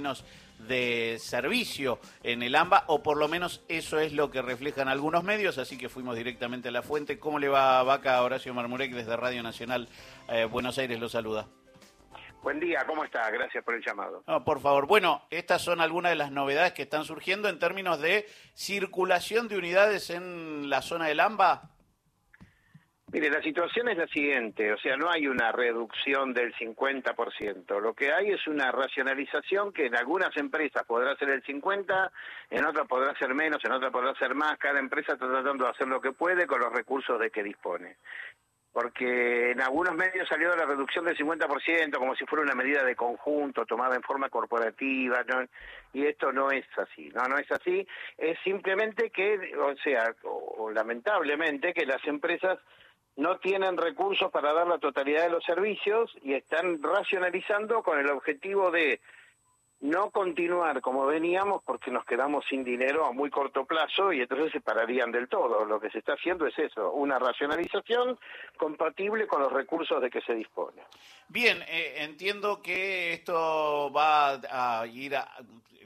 menos de servicio en el AMBA, o por lo menos eso es lo que reflejan algunos medios, así que fuimos directamente a la fuente. ¿Cómo le va Vaca Horacio Marmurek desde Radio Nacional eh, Buenos Aires? Lo saluda. Buen día, ¿cómo está? Gracias por el llamado. No, por favor. Bueno, estas son algunas de las novedades que están surgiendo en términos de circulación de unidades en la zona del AMBA. Mire, la situación es la siguiente, o sea, no hay una reducción del 50%, lo que hay es una racionalización que en algunas empresas podrá ser el 50%, en otras podrá ser menos, en otras podrá ser más, cada empresa está tratando de hacer lo que puede con los recursos de que dispone. Porque en algunos medios salió la reducción del 50% como si fuera una medida de conjunto tomada en forma corporativa, y esto no es así, no, no es así, es simplemente que, o sea, o lamentablemente que las empresas no tienen recursos para dar la totalidad de los servicios y están racionalizando con el objetivo de no continuar como veníamos porque nos quedamos sin dinero a muy corto plazo y entonces se pararían del todo. Lo que se está haciendo es eso, una racionalización compatible con los recursos de que se dispone. Bien, eh, entiendo que esto va a ir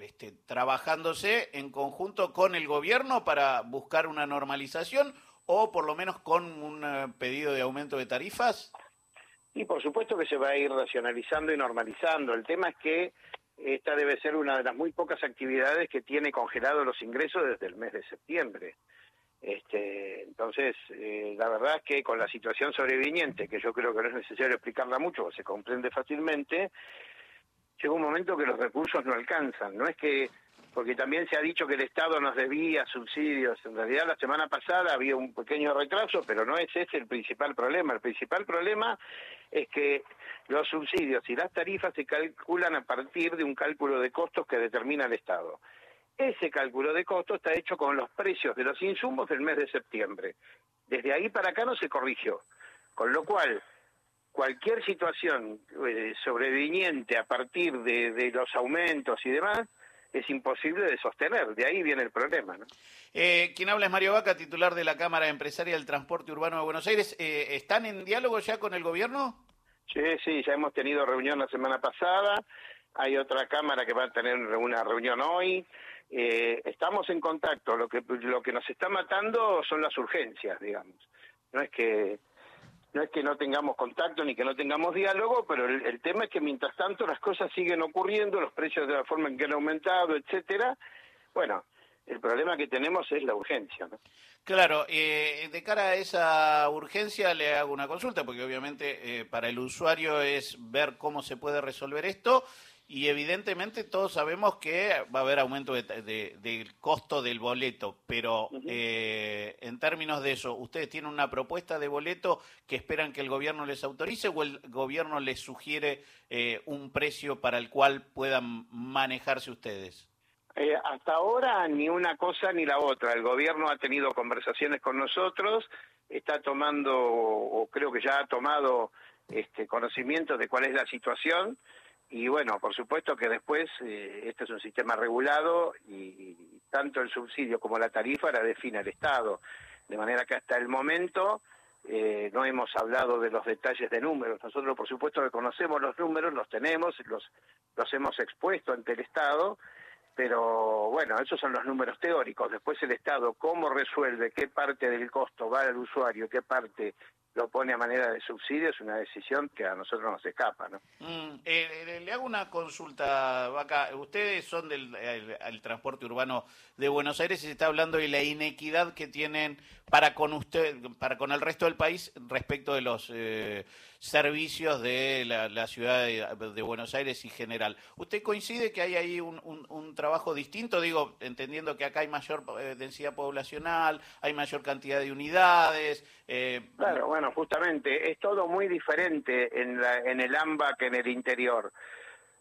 este, trabajándose en conjunto con el gobierno para buscar una normalización o por lo menos con un eh, pedido de aumento de tarifas? Y por supuesto que se va a ir racionalizando y normalizando. El tema es que esta debe ser una de las muy pocas actividades que tiene congelados los ingresos desde el mes de septiembre. Este, entonces, eh, la verdad es que con la situación sobreviniente, que yo creo que no es necesario explicarla mucho, se comprende fácilmente, llega un momento que los recursos no alcanzan. No es que porque también se ha dicho que el Estado nos debía subsidios. En realidad la semana pasada había un pequeño retraso, pero no es ese el principal problema. El principal problema es que los subsidios y las tarifas se calculan a partir de un cálculo de costos que determina el Estado. Ese cálculo de costos está hecho con los precios de los insumos del mes de septiembre. Desde ahí para acá no se corrigió. Con lo cual, cualquier situación eh, sobreviniente a partir de los aumentos y demás, es imposible de sostener. De ahí viene el problema. ¿no? Eh, quien habla es Mario Vaca, titular de la Cámara Empresaria del Transporte Urbano de Buenos Aires. Eh, ¿Están en diálogo ya con el gobierno? Sí, sí, ya hemos tenido reunión la semana pasada. Hay otra Cámara que va a tener una reunión hoy. Eh, estamos en contacto. Lo que, lo que nos está matando son las urgencias, digamos. No es que no es que no tengamos contacto ni que no tengamos diálogo, pero el, tema es que mientras tanto las cosas siguen ocurriendo, los precios de la forma en que han aumentado, etcétera. Bueno, el problema que tenemos es la urgencia. ¿no? Claro, eh, de cara a esa urgencia le hago una consulta, porque obviamente eh, para el usuario es ver cómo se puede resolver esto y evidentemente todos sabemos que va a haber aumento del costo del boleto, pero eh, en términos de eso, ¿ustedes tienen una propuesta de boleto que esperan que el gobierno les autorice o el gobierno les sugiere eh, un precio para el cual puedan manejarse ustedes? Eh, hasta ahora ni una cosa ni la otra. El gobierno ha tenido conversaciones con nosotros, está tomando, o creo que ya ha tomado este, conocimiento de cuál es la situación y bueno, por supuesto que después eh, este es un sistema regulado y, tanto el subsidio como la tarifa la define el Estado. De manera que hasta el momento eh, no hemos hablado de los detalles de números. Nosotros, por supuesto, que conocemos los números, los tenemos, los, los hemos expuesto ante el Estado, pero bueno, esos son los números teóricos. Después el Estado, cómo resuelve qué parte del costo va al usuario, qué parte lo pone a manera de subsidio es una decisión que a nosotros nos escapa, ¿no? Mm, eh, le hago una consulta, Vaca. Ustedes son del transporte urbano de Buenos Aires y se está hablando de la inequidad que tienen para con usted, para con el resto del país respecto de los eh, servicios de la, ciudad de, Buenos Aires y general. ¿Usted coincide que hay ahí un, trabajo distinto? Digo, entendiendo que acá hay mayor eh, densidad poblacional, hay mayor cantidad de unidades. Claro, bueno justamente, es todo muy diferente en, la, en el AMBA que en el interior.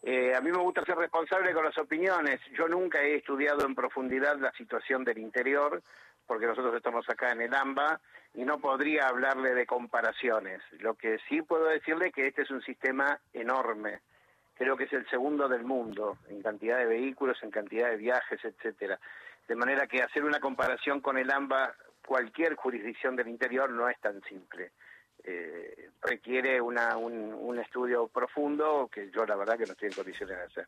Eh, a mí me gusta ser responsable con las opiniones. Yo nunca he estudiado en profundidad la situación del interior, porque nosotros estamos acá en el AMBA y no podría hablarle de comparaciones. Lo que sí puedo decirle es que este es un sistema enorme. Creo que es el segundo del mundo en cantidad de vehículos, en cantidad de viajes, etcétera. De manera que hacer una comparación con el AMBA cualquier jurisdicción del interior no es tan simple. eh, requiere una, un, estudio profundo que yo la verdad que no estoy en condiciones de hacer.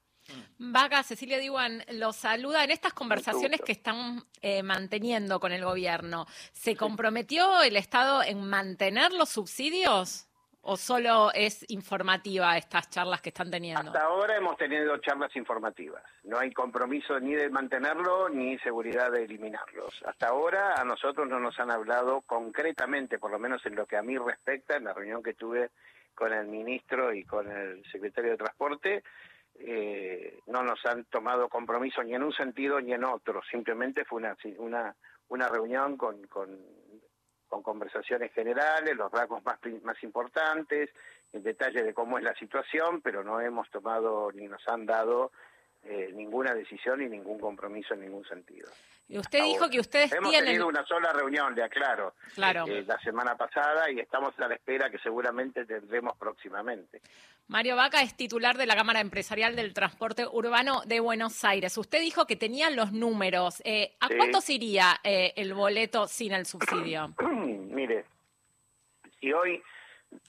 Vaga, Cecilia Diwan lo saluda en estas conversaciones que están eh, manteniendo con el gobierno. ¿Se comprometió el Estado en mantener los subsidios? ¿O solo es informativa estas charlas que están teniendo? Hasta ahora hemos tenido charlas informativas. No hay compromiso ni de mantenerlo ni seguridad de eliminarlos. Hasta ahora a nosotros no nos han hablado concretamente, por lo menos en lo que a mí respecta, en la reunión que tuve con el ministro y con el secretario de Transporte, eh, no nos han tomado compromiso ni en un sentido ni en otro. Simplemente fue una, una, una reunión con, con con conversaciones generales, los rasgos más, más importantes, en detalle de cómo es la situación, pero no hemos tomado ni nos han dado eh, ninguna decisión y ningún compromiso en ningún sentido. Y usted dijo que ustedes hemos tenido una sola reunión, le aclaro, claro. Eh, la semana pasada y estamos a la espera que seguramente tendremos próximamente. Mario Vaca es titular de la Cámara Empresarial del Transporte Urbano de Buenos Aires. Usted dijo que tenían los números. Eh, ¿A cuánto iría el boleto sin el subsidio? Si hoy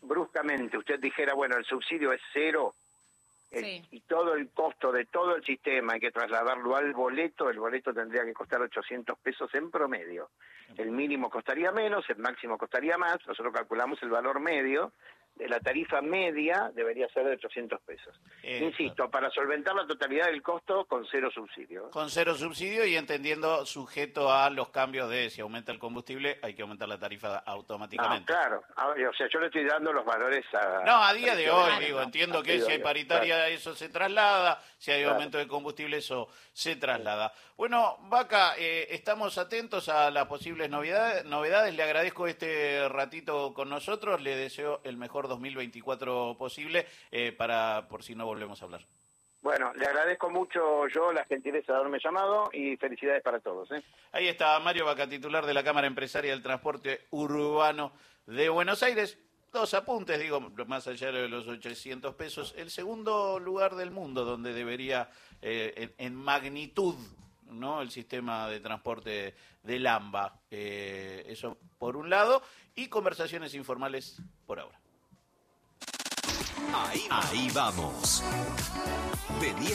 bruscamente usted dijera, bueno, el subsidio es cero, y todo el costo de todo el sistema hay que trasladarlo al boleto, el boleto tendría que costar 800 pesos en promedio. El mínimo costaría menos, el máximo costaría más, nosotros calculamos el valor medio, de la tarifa media debería ser de 800 pesos. Insisto, para solventar la totalidad del costo con cero subsidio. Con cero subsidio y entendiendo sujeto a los cambios de si aumenta el combustible, hay que aumentar la tarifa automáticamente. Ah, claro, o sea, yo le estoy dando los valores a... No, a día de hoy, digo, entiendo que si hay paritaria eso se traslada, si hay aumento de combustible eso se traslada. Bueno, Vaca, eh, estamos atentos a las posibles novedades, novedades, le agradezco este ratito con nosotros, le deseo el mejor 2024 posible eh, para por si no volvemos a hablar. Bueno, le agradezco mucho yo la gentileza de haberme llamado y felicidades para todos. ¿eh? Ahí está Mario Vaca, titular de la Cámara Empresaria del Transporte Urbano de Buenos Aires. Dos apuntes, digo, más allá de los 800 pesos. El segundo lugar del mundo donde debería, eh, en, magnitud, ¿no? el sistema de transporte del AMBA. eso por un lado. Y conversaciones informales por ahora. Ahí, vamos. De 10